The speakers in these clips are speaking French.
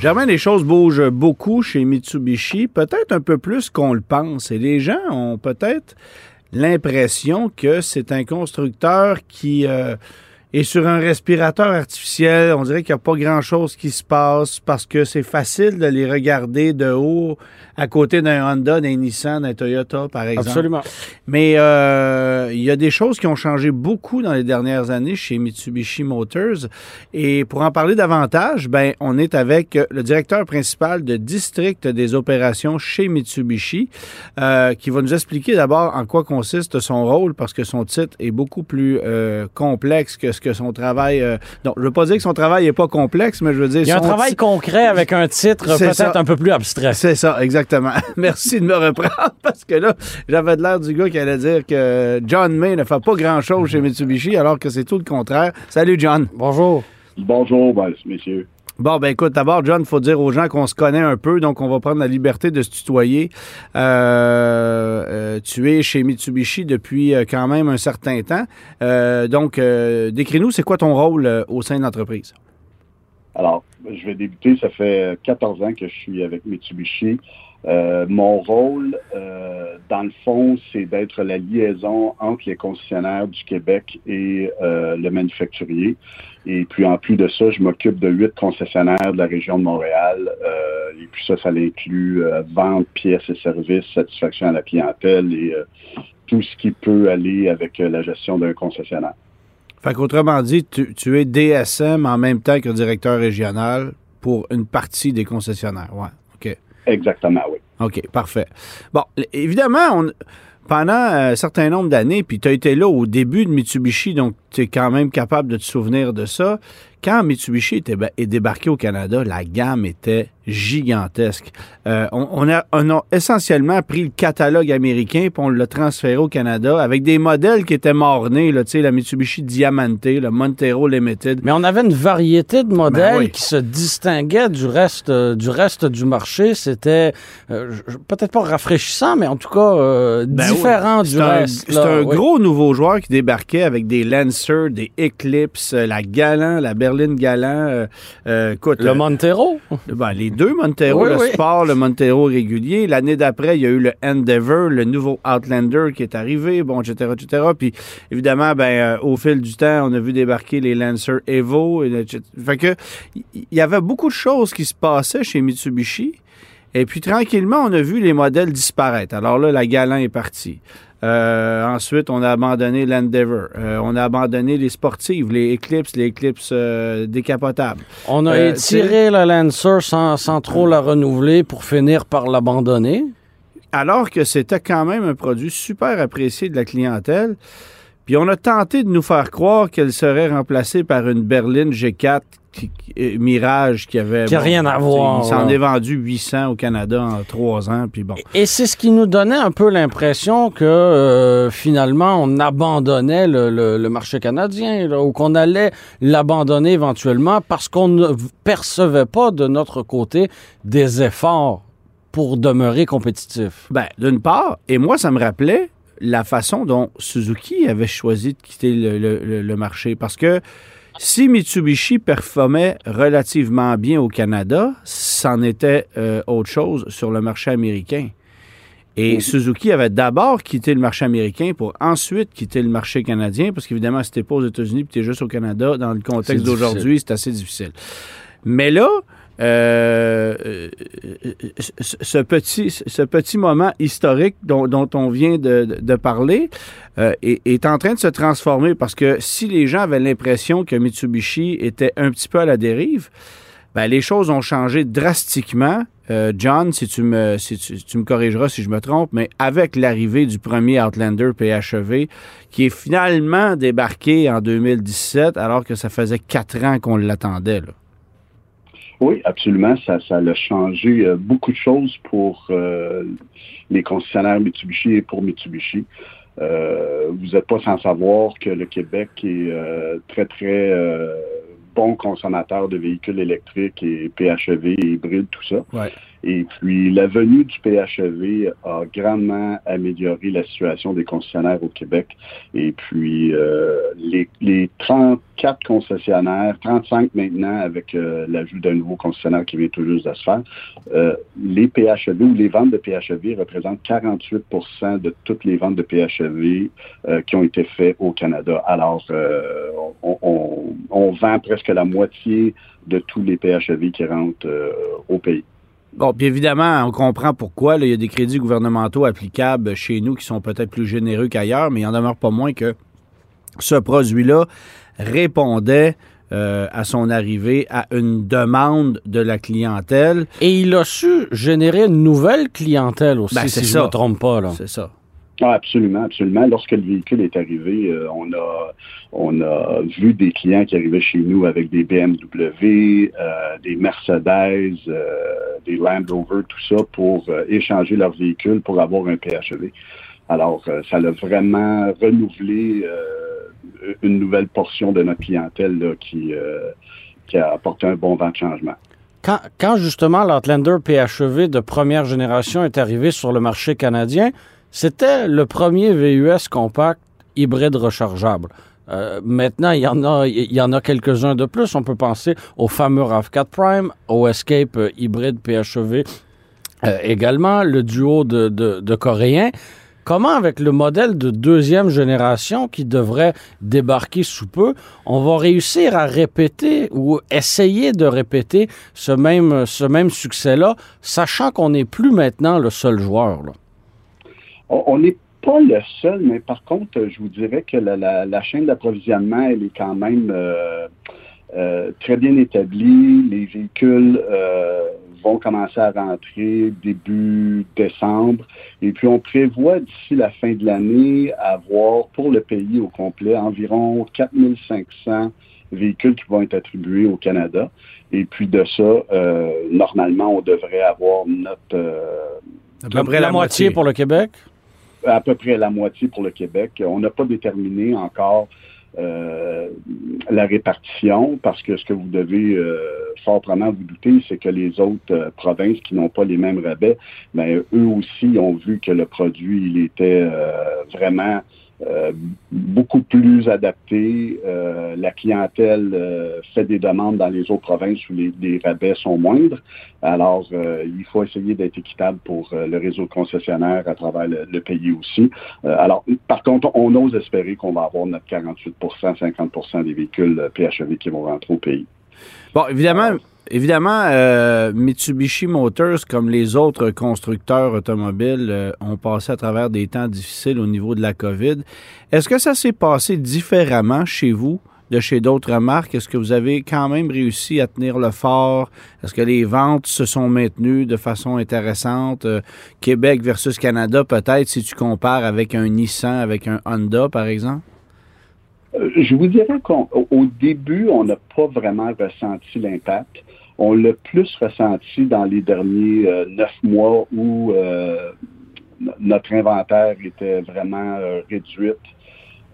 Germain, les choses bougent beaucoup chez Mitsubishi, peut-être un peu plus qu'on le pense. Et les gens ont peut-être l'impression que c'est un constructeur qui euh, est sur un respirateur artificiel. On dirait qu'il n'y a pas grand-chose qui se passe parce que c'est facile de les regarder de haut à côté d'un Honda, d'un Nissan, d'un Toyota, par exemple. Absolument. Mais euh, il y a des choses qui ont changé beaucoup dans les dernières années chez Mitsubishi Motors. Et pour en parler davantage, ben, on est avec le directeur principal de district des opérations chez Mitsubishi, euh, qui va nous expliquer d'abord en quoi consiste son rôle, parce que son titre est beaucoup plus euh, complexe que ce que son travail. Euh, non, je veux pas dire que son travail est pas complexe, mais je veux dire. Il y a un travail ti- concret avec un titre C'est peut-être ça. un peu plus abstrait. C'est ça, exactement. Merci de me reprendre parce que là, j'avais de l'air du gars qui allait dire que John May ne fait pas grand-chose chez Mitsubishi alors que c'est tout le contraire. Salut John. Bonjour. Bonjour, ben, messieurs. Bon, ben écoute, d'abord, John, il faut dire aux gens qu'on se connaît un peu, donc on va prendre la liberté de se tutoyer. Euh, euh, tu es chez Mitsubishi depuis euh, quand même un certain temps. Euh, donc, euh, décris-nous, c'est quoi ton rôle au sein de l'entreprise? Alors, je vais débuter. Ça fait 14 ans que je suis avec Mitsubishi. Euh, mon rôle, euh, dans le fond, c'est d'être la liaison entre les concessionnaires du Québec et euh, le manufacturier. Et puis, en plus de ça, je m'occupe de huit concessionnaires de la région de Montréal. Et puis ça, ça inclut vente, pièces et services, satisfaction à la clientèle et tout ce qui peut aller avec la gestion d'un concessionnaire. Fait qu'autrement dit, tu, tu es DSM en même temps que directeur régional pour une partie des concessionnaires. Ouais. Exactement, oui. OK, parfait. Bon, évidemment, on, pendant un certain nombre d'années, puis tu as été là au début de Mitsubishi, donc tu es quand même capable de te souvenir de ça. Quand Mitsubishi était, est débarqué au Canada, la gamme était gigantesque. Euh, on, on a, on a essentiellement pris le catalogue américain puis on l'a transféré au Canada avec des modèles qui étaient mornés, là, la Mitsubishi Diamante, le Montero Limited. Mais on avait une variété de modèles Ben oui. qui se distinguaient du reste, euh, du reste du marché. C'était euh, peut-être pas rafraîchissant, mais en tout cas Ben oui. différent du C'est un, reste. c'est là, un oui. gros nouveau joueur qui débarquait avec des Lancer, des Eclipse, euh, la Galant, la berline Galant. euh, euh, écoute, Le Montero. ben, les deux Montero, Oui, le oui. sport, le Montero régulier. L'année d'après, il y a eu le Endeavour, le nouveau Outlander qui est arrivé, bon, etc., etc. Puis évidemment, ben, au fil du temps, on a vu débarquer les Lancer Evo. et etc. Fait que il y avait beaucoup de choses qui se passaient chez Mitsubishi. Et puis tranquillement, on a vu les modèles disparaître. Alors là, la Galant est partie. Euh, ensuite, on a abandonné l'Endeavour. Euh, on a abandonné les sportives, les Eclipse, les Eclipse euh, décapotables. On a étiré la Lancer sans, sans trop la renouveler pour finir par l'abandonner. alors que c'était quand même un produit super apprécié de la clientèle. Puis on a tenté de nous faire croire qu'elle serait remplacée par une berline G4 qui- euh, Mirage qui avait... Qui a rien à voir, Il s'en est vendu 800 au Canada en trois ans, puis bon. Et c'est ce qui nous donnait un peu l'impression que euh, finalement on abandonnait le, le- le marché canadien là, ou qu'on allait l'abandonner éventuellement parce qu'on ne percevait pas de notre côté des efforts pour demeurer compétitif. Ben, d'une part, et moi, ça me rappelait la façon dont Suzuki avait choisi de quitter le marché. Parce que si Mitsubishi performait relativement bien au Canada, c'en était euh, autre chose sur le marché américain. Et Suzuki avait d'abord quitté le marché américain pour ensuite quitter le marché canadien, parce qu'évidemment, si t'es pas aux États-Unis puis t'es juste au Canada, dans le contexte d'aujourd'hui, c'est assez difficile. Mais là, euh, euh, ce ce petit, ce petit moment historique dont, on vient de, parler euh, est, en train de se transformer parce que si les gens avaient l'impression que Mitsubishi était un petit peu à la dérive, ben, les choses ont changé drastiquement. Euh, John, si tu me si tu, me corrigeras si je me trompe, mais avec l'arrivée du premier Outlander PHEV, qui est finalement débarqué en 2017, alors que ça faisait quatre ans qu'on l'attendait. Oui, absolument. Ça, ça a changé euh, beaucoup de choses pour euh, les concessionnaires Mitsubishi et pour Mitsubishi. vous n'êtes pas sans savoir que le Québec est très, très bon consommateur de véhicules électriques et PHEV hybrides, tout ça. Ouais. Et puis, la venue du PHEV a grandement amélioré la situation des concessionnaires au Québec. Et puis, euh, les, les 34 concessionnaires, 35 maintenant avec euh, l'ajout d'un nouveau concessionnaire qui vient tout juste de se faire, euh, les PHEV ou les ventes de PHEV représentent 48% de toutes les ventes de PHEV qui ont été faites au Canada. Alors, on, on, vend presque la moitié de tous les PHEV qui rentrent au pays. Bon, puis évidemment, on comprend pourquoi. Là, il y a des crédits gouvernementaux applicables chez nous qui sont peut-être plus généreux qu'ailleurs, mais il en demeure pas moins que ce produit-là répondait euh, à son arrivée à une demande de la clientèle. Et il a su générer une nouvelle clientèle aussi, Ben, si je ça. ne me trompe pas. Là. C'est ça. Ah, absolument, absolument. Lorsque le véhicule est arrivé, euh, on a on a vu des clients qui arrivaient chez nous avec des BMW, euh, des Mercedes, euh, des Land Rover, tout ça pour échanger leur véhicule pour avoir un PHEV. Alors, ça a vraiment renouvelé une nouvelle portion de notre clientèle qui qui a apporté un bon vent de changement. Quand, quand justement l'Outlander PHEV de première génération est arrivé sur le marché canadien, c'était le premier VUS compact hybride rechargeable. Euh, maintenant, il y en a, il y en a quelques-uns de plus. On peut penser au fameux RAV4 Prime, au Escape euh, hybride PHEV euh, également, le duo de, de, de Coréens. Comment, avec le modèle de deuxième génération qui devrait débarquer sous peu, on va réussir à répéter ou essayer de répéter ce même, ce même succès-là, sachant qu'on n'est plus maintenant le seul joueur? Là? On n'est pas le seul, mais par contre, je vous dirais que la, la, la chaîne d'approvisionnement, elle est quand même euh, euh, très bien établie. Les véhicules euh, vont commencer à rentrer début décembre. Et puis, on prévoit d'ici la fin de l'année avoir pour le pays au complet environ 4500 véhicules qui vont être attribués au Canada. Et puis de ça, euh, normalement, on devrait avoir notre... euh, À peu La, près la moitié pour le Québec? À peu près la moitié pour le Québec. On n'a pas déterminé encore euh, la répartition parce que ce que vous devez euh, vous douter, c'est que les autres euh, provinces qui n'ont pas les mêmes rabais, ben, eux aussi ont vu que le produit il était euh, vraiment euh, beaucoup plus adapté. Euh, la clientèle euh, fait des demandes dans les autres provinces où les, rabais sont moindres. Alors, euh, il faut essayer d'être équitable pour euh, le réseau de concessionnaires à travers le, pays aussi. Euh, alors, par contre, on ose espérer qu'on va avoir notre 48% 50% des véhicules PHEV qui vont rentrer au pays. Bon, évidemment, évidemment euh, Mitsubishi Motors, comme les autres constructeurs automobiles, euh, ont passé à travers des temps difficiles au niveau de la COVID. Est-ce que ça s'est passé différemment chez vous de chez d'autres marques? Est-ce que vous avez quand même réussi à tenir le fort? Est-ce que les ventes se sont maintenues de façon intéressante? Euh, Québec versus Canada, peut-être, si tu compares avec un Nissan, avec un Honda, par exemple? Euh, Je vous dirais qu'au au début, on n'a pas vraiment ressenti l'impact. On l'a plus ressenti dans les derniers euh, neuf mois où euh, notre inventaire était vraiment euh, réduite.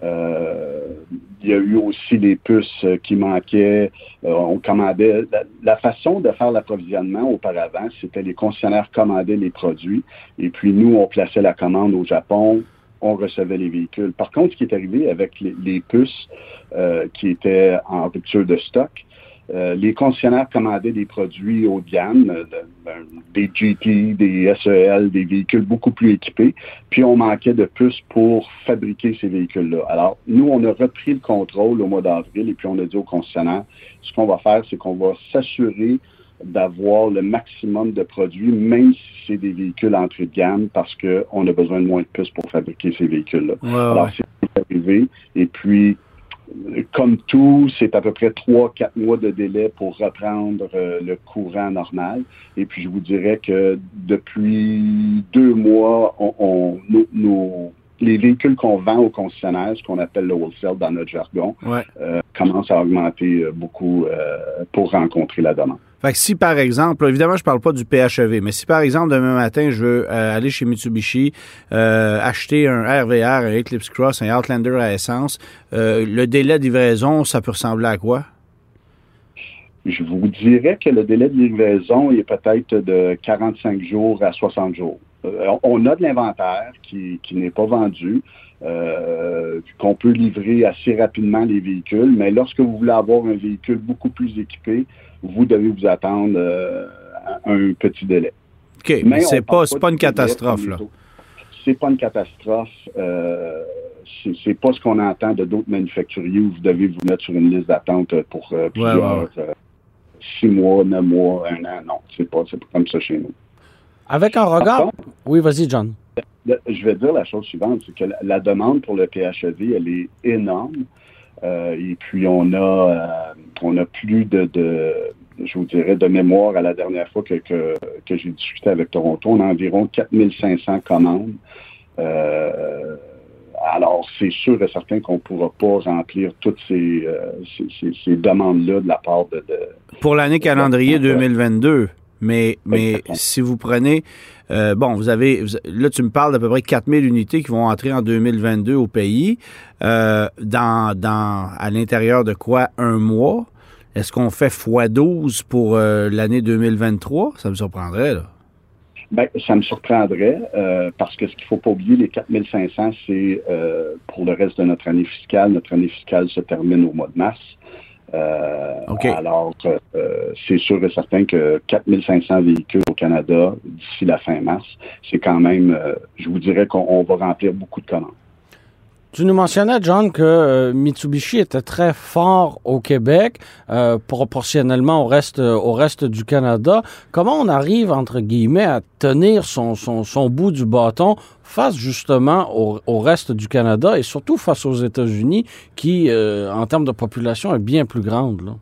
Il y a eu aussi les puces qui manquaient. On commandait. La, la façon de faire l'approvisionnement auparavant, c'était les concessionnaires commandaient les produits et puis nous, on plaçait la commande au Japon, on recevait les véhicules. Par contre, ce qui est arrivé avec les, puces euh, qui étaient en rupture de stock, euh, les concessionnaires commandaient des produits haut de gamme, euh, de- des GT, des SEL, des véhicules beaucoup plus équipés, puis on manquait de puces pour fabriquer ces véhicules-là. Alors, nous, on a repris le contrôle au mois d'avril et puis on a dit aux concessionnaires, ce qu'on va faire, c'est qu'on va s'assurer d'avoir le maximum de produits, même si c'est des véhicules entrée de gamme, parce qu'on a besoin de moins de puces pour fabriquer ces véhicules-là. Ouais, Alors, c'est arrivé. Et puis, comme tout, c'est à peu près trois, quatre mois de délai pour reprendre euh, le courant normal. Et puis, je vous dirais que depuis deux mois, on, on- nos- nos- les véhicules qu'on vend aux concessionnaires, ce qu'on appelle le wholesale dans notre jargon, Ouais. euh, commencent à augmenter euh, beaucoup euh, pour rencontrer la demande. Fait que si, par exemple, évidemment, je parle pas du PHEV, mais si, par exemple, demain matin, je veux euh, aller chez Mitsubishi, euh, acheter un RVR, un Eclipse Cross, un Outlander à essence, euh, le délai de livraison, ça peut ressembler à quoi? Je vous dirais que le délai de livraison est peut-être de 45 jours à 60 jours. on a de l'inventaire qui, n'est pas vendu. Qu'on peut livrer assez rapidement les véhicules, mais lorsque vous voulez avoir un véhicule beaucoup plus équipé, vous devez vous attendre euh, un petit délai. OK, mais, c'est pas, pas, une catastrophe, là. C'est pas une catastrophe. Euh, c'est pas ce qu'on entend de d'autres manufacturiers où vous devez vous mettre sur une liste d'attente pour euh, plusieurs six mois, neuf mois, un an. Non, c'est pas, pas comme ça chez nous. Avec un regard. oui, vas-y, John je vais dire la chose suivante, c'est que la, demande pour le PHEV, elle est énorme. Euh, et puis on a euh, on a plus de, je vous dirais, de mémoire à la dernière fois que, que, j'ai discuté avec Toronto. On a environ 4500 commandes. Euh, alors, c'est sûr et certain qu'on ne pourra pas remplir toutes ces, ces, demandes-là de la part de... Pour l'année calendrier 2022, mais, mais si vous prenez euh, bon, vous avez, là, tu me parles d'à peu près 4000 unités qui vont entrer en 2022 au pays. Euh, dans, dans, à l'intérieur de quoi? Un mois? Est-ce qu'on fait x12 pour euh, l'année 2023? Ça me surprendrait, là. Bien, ça me surprendrait parce que ce qu'il ne faut pas oublier, les 4500, c'est pour le reste de notre année fiscale. Notre année fiscale se termine au mois de mars. Euh, alors, euh, c'est sûr et certain que 4500 véhicules au Canada d'ici la fin mars, c'est quand même, euh, je vous dirais qu'on va remplir beaucoup de commandes. Tu nous mentionnais, John, que euh, Mitsubishi était très fort au Québec, euh, proportionnellement au reste, au reste du Canada. Comment on arrive, entre guillemets, à tenir son, son, son bout du bâton face justement au, au, reste du Canada et surtout face aux États-Unis, qui, euh, en termes de population, est bien plus grande? Là?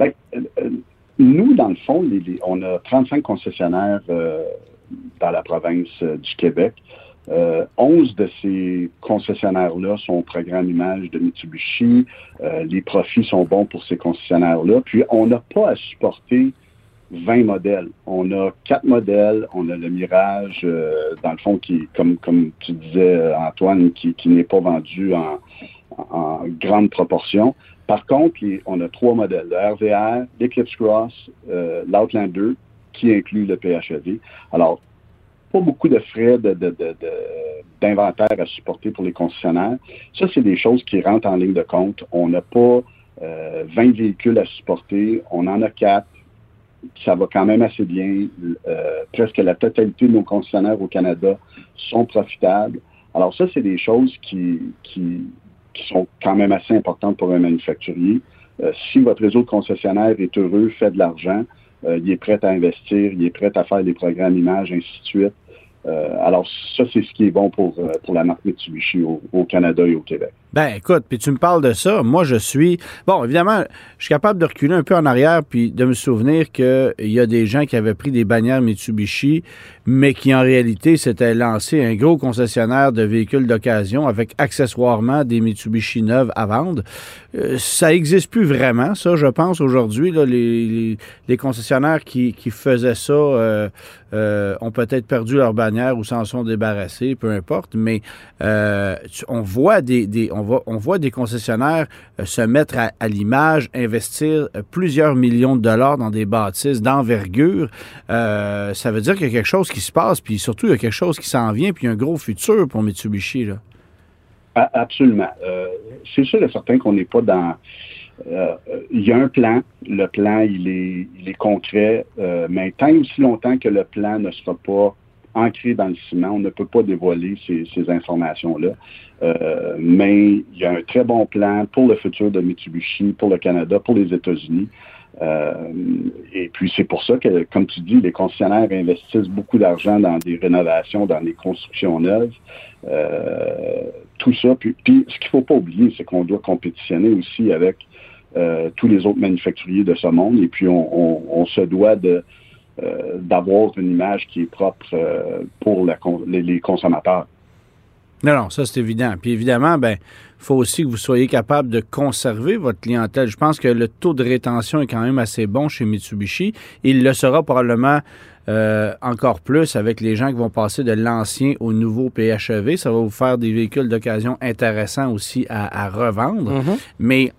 Ben, nous, dans le fond, on a 35 concessionnaires dans la province du Québec. Euh, 11 de ces concessionnaires-là sont au programme image de Mitsubishi. Euh, les profits sont bons pour ces concessionnaires-là. Puis, on n'a pas à supporter 20 modèles. On a quatre modèles. On a le Mirage, euh, dans le fond, qui, comme, tu disais, Antoine, qui, n'est pas vendu en, grande proportion. Par contre, on a trois modèles, le RVR, l'Eclipse Cross, euh, l'Outlander, qui inclut le PHEV. Alors, pas beaucoup de frais d'inventaire de, de, à supporter pour les concessionnaires. Ça, c'est des choses qui rentrent en ligne de compte. On n'a pas 20 euh, véhicules à supporter. On en a quatre. Ça va quand même assez bien. Euh, presque la totalité de nos concessionnaires au Canada sont profitables. Alors ça, c'est des choses qui, qui, sont quand même assez importantes pour un manufacturier. Euh, si votre réseau de concessionnaires est heureux, fait de l'argent, il est prêt à investir, il est prêt à faire des programmes images, ainsi de suite. Euh, alors, ça, c'est ce qui est bon pour, euh, pour la marque Mitsubishi au, au, Canada et au Québec. Ben, écoute, puis tu me parles de ça. Moi, je suis. Bon, évidemment, je suis capable de reculer un peu en arrière puis de me souvenir qu'il y a des gens qui avaient pris des bannières Mitsubishi, mais qui en réalité s'étaient lancé un gros concessionnaire de véhicules d'occasion avec accessoirement des Mitsubishi neuves à vendre. Euh, ça n'existe plus vraiment, ça, je pense, aujourd'hui. Les, concessionnaires qui, faisaient ça euh, euh, ont peut-être perdu leur bannière ou s'en sont débarrassés, peu importe, mais on voit des, des on, voit des concessionnaires se mettre à, l'image, investir plusieurs millions de dollars dans des bâtisses d'envergure. Ça veut dire qu'il y a quelque chose qui se passe, puis surtout, il y a quelque chose qui s'en vient, puis il y a un gros futur pour Mitsubishi. Là. Absolument. c'est sûr et certain qu'on n'est pas dans... il y a un plan. Le plan, il est, il est concret, mais tant aussi longtemps que le plan ne sera pas ancré dans le ciment. On ne peut pas dévoiler ces, informations-là. Euh, mais il y a un très bon plan pour le futur de Mitsubishi, pour le Canada, pour les États-Unis. Euh, et puis c'est pour ça que, comme tu dis, les concessionnaires investissent beaucoup d'argent dans des rénovations, dans des constructions neuves. Euh, tout ça. Puis, ce qu'il ne faut pas oublier, c'est qu'on doit compétitionner aussi avec tous les autres manufacturiers de ce monde. Et puis on se doit de euh, d'avoir une image qui est propre euh, pour les consommateurs. Non, non, ça c'est évident. Puis évidemment, ben, il faut aussi que vous soyez capable de conserver votre clientèle. Je pense que le taux de rétention est quand même assez bon chez Mitsubishi. Il le sera probablement euh, encore plus avec les gens qui vont passer de l'ancien au nouveau PHEV. Ça va vous faire des véhicules d'occasion intéressants aussi à, revendre. Mm-hmm. Mais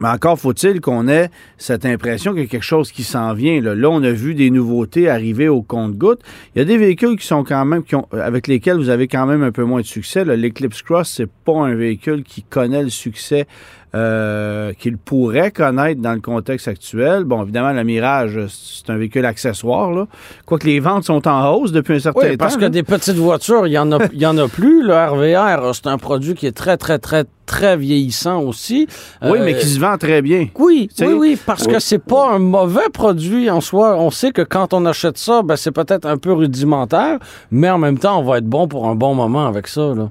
mais encore faut-il qu'on ait cette impression qu'il y a quelque chose qui s'en vient. Là. on a vu des nouveautés arriver au compte-goutte. Il y a des véhicules qui sont quand même, qui ont, avec lesquels vous avez quand même un peu moins de succès. L'Eclipse Cross, c'est pas un véhicule qui connaît le succès euh, qu'il pourrait connaître dans le contexte actuel. Bon, évidemment, le Mirage, c'est un véhicule accessoire. Là. Quoique les ventes sont en hausse depuis un certain oui, parce que des petites voitures, il n'y en, a, y en a plus. Le RVR, c'est un produit qui est très, très, très, très vieillissant aussi. Oui, mais qui se vend très bien. Oui, oui, oui, parce que c'est pas un mauvais produit en soi. On sait que quand on achète ça, ben, c'est peut-être un peu rudimentaire, mais en même temps, on va être bon pour un bon moment avec ça. Là.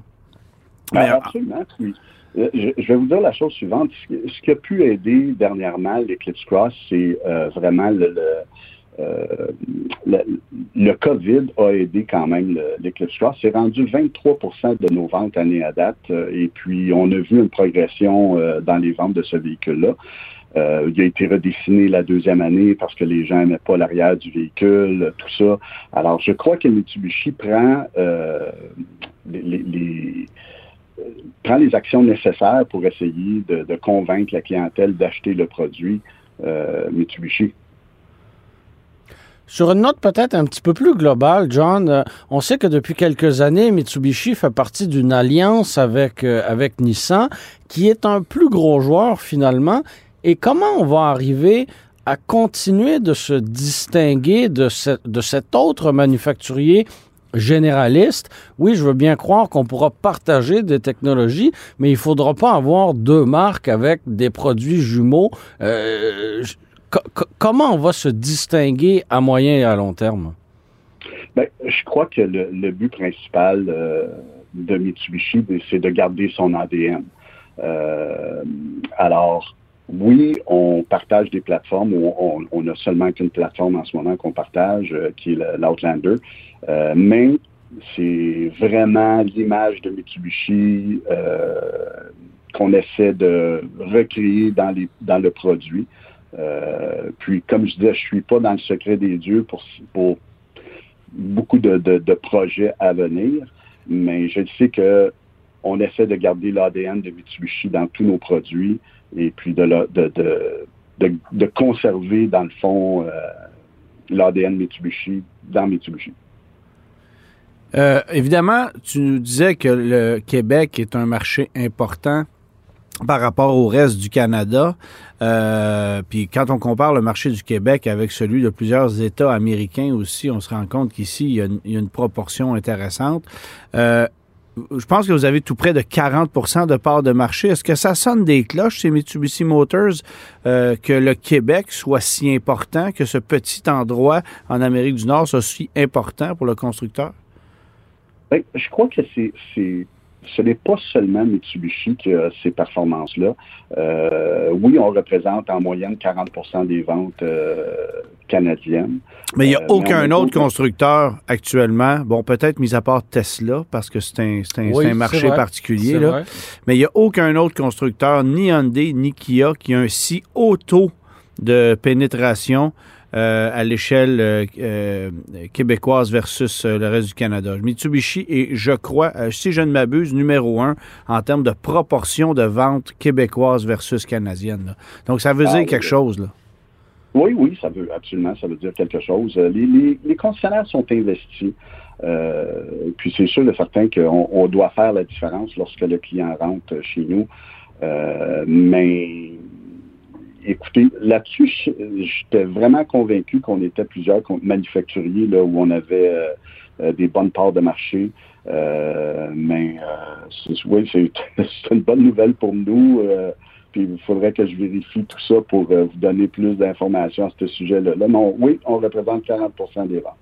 Ben, absolument, oui. Euh, je, vais vous dire la chose suivante. Ce qui a pu aider dernièrement l'Eclipse Cross, c'est euh, vraiment le, euh, le, le, COVID a aidé quand même l'Eclipse Cross. C'est rendu 23% de nos ventes année à date. et puis, on a vu une progression dans les ventes de ce véhicule-là. il a été redessiné la deuxième année parce que les gens n'aimaient pas l'arrière du véhicule, tout ça. Alors, je crois que Mitsubishi prend les prend les actions nécessaires pour essayer de, convaincre la clientèle d'acheter le produit euh, Mitsubishi. Sur une note peut-être un petit peu plus globale, John, euh, on sait que depuis quelques années, Mitsubishi fait partie d'une alliance avec, euh, avec Nissan, qui est un plus gros joueur finalement. Et comment on va arriver à continuer de se distinguer de, de cet autre manufacturier généraliste, oui, je veux bien croire qu'on pourra partager des technologies, mais il ne faudra pas avoir deux marques avec des produits jumeaux. Euh, comment on va se distinguer à moyen et à long terme? Bien, je crois que le, but principal euh, de Mitsubishi, c'est de garder son ADN. Euh, alors, oui, on partage des plateformes. On, on, n'a seulement qu'une plateforme en ce moment qu'on partage, euh, qui est l'Outlander. Euh, mais c'est vraiment l'image de Mitsubishi euh, qu'on essaie de recréer dans, les, dans le produit. puis, comme je disais, je suis pas dans le secret des dieux pour, pour beaucoup de, de projets à venir, mais je sais que on essaie de garder l'ADN de Mitsubishi dans tous nos produits et puis de, de, conserver, dans le fond, euh, l'ADN Mitsubishi dans Mitsubishi. Euh, évidemment, tu nous disais que le Québec est un marché important par rapport au reste du Canada. Euh, puis quand on compare le marché du Québec avec celui de plusieurs États américains aussi, on se rend compte qu'ici, il, il, y a une proportion intéressante je pense que vous avez tout près de 40% de part de marché. Est-ce que ça sonne des cloches chez Mitsubishi Motors euh, que le Québec soit si important, que ce petit endroit en Amérique du Nord soit si important pour le constructeur? Bien, je crois que c'est ce n'est pas seulement Mitsubishi qui a ces performances-là. Euh, oui, on représente en moyenne 40% des ventes euh, canadiennes. Mais il n'y a euh, aucun autre constructeur actuellement, bon, peut-être mis à part Tesla, parce que c'est un, marché particulier, là, mais il n'y a aucun autre constructeur, ni Hyundai, ni Kia, qui a un si haut taux de pénétration euh, à l'échelle euh, euh, québécoise versus le reste du Canada. Mitsubishi est, je crois, si je ne m'abuse, numéro un en termes de proportion de ventes québécoises versus canadiennes. Donc, ça veut ah, dire quelque chose, là. Oui, oui, ça veut absolument, ça veut dire quelque chose. Les, les, concessionnaires sont investis. puis c'est sûr de certain qu'on on doit faire la différence lorsque le client rentre chez nous. mais écoutez, là-dessus, j'étais vraiment convaincu qu'on était plusieurs manufacturiers là, où on avait euh, euh, des bonnes parts de marché. Euh, mais oui, c'est une bonne nouvelle pour nous. puis il faudrait que je vérifie tout ça pour vous donner plus d'informations à ce sujet-là. Là, oui, on représente 40% des ventes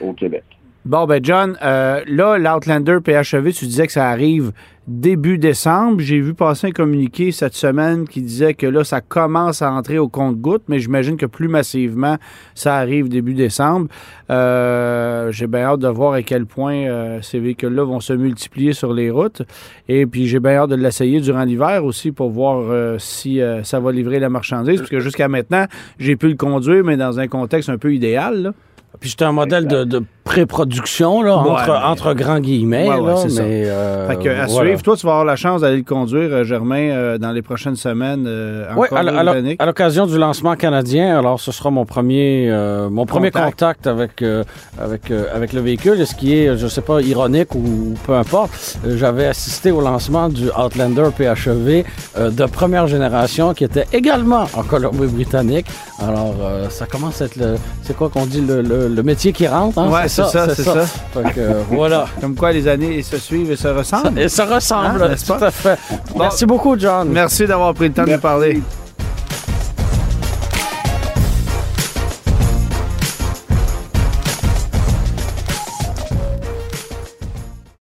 au Québec. Bon, ben John, euh, là, l'Outlander PHEV, tu disais que ça arrive début décembre. J'ai vu passer un communiqué cette semaine qui disait que là, ça commence à entrer au compte-goutte, mais j'imagine que plus massivement, ça arrive début décembre. Euh, j'ai bien hâte de voir à quel point euh, ces véhicules-là vont se multiplier sur les routes. Et puis, j'ai bien hâte de l'essayer durant l'hiver aussi pour voir si ça va livrer la marchandise, parce que jusqu'à maintenant, j'ai pu le conduire, mais dans un contexte un peu idéal. Puis c'était un modèle de pré-production, là, Ouais, entre, mais- entre grands guillemets. Ouais, là, mais, euh, Fait que, à voilà. suivre, toi, tu vas avoir la chance d'aller le conduire, euh, Germain, euh, dans les prochaines semaines euh, en Oui, à, l'occasion du lancement canadien, alors ce sera mon premier, euh, mon premier Contact. avec, euh, avec, euh, avec le véhicule, ce qui est, je sais pas, ironique ou, peu importe. J'avais assisté au lancement du Outlander PHEV euh, de première génération qui était également en Colombie-Britannique. Alors, euh, ça commence à être le, c'est quoi qu'on dit, le, le- le métier qui rentre, hein? C'est ça, c'est ça. Que, euh, voilà. Comme quoi, les années se suivent et se ressemblent. Et ça ressemble, Hein, n'est-ce tout pas? à fait. Merci beaucoup, John. Merci d'avoir pris le temps de nous parler.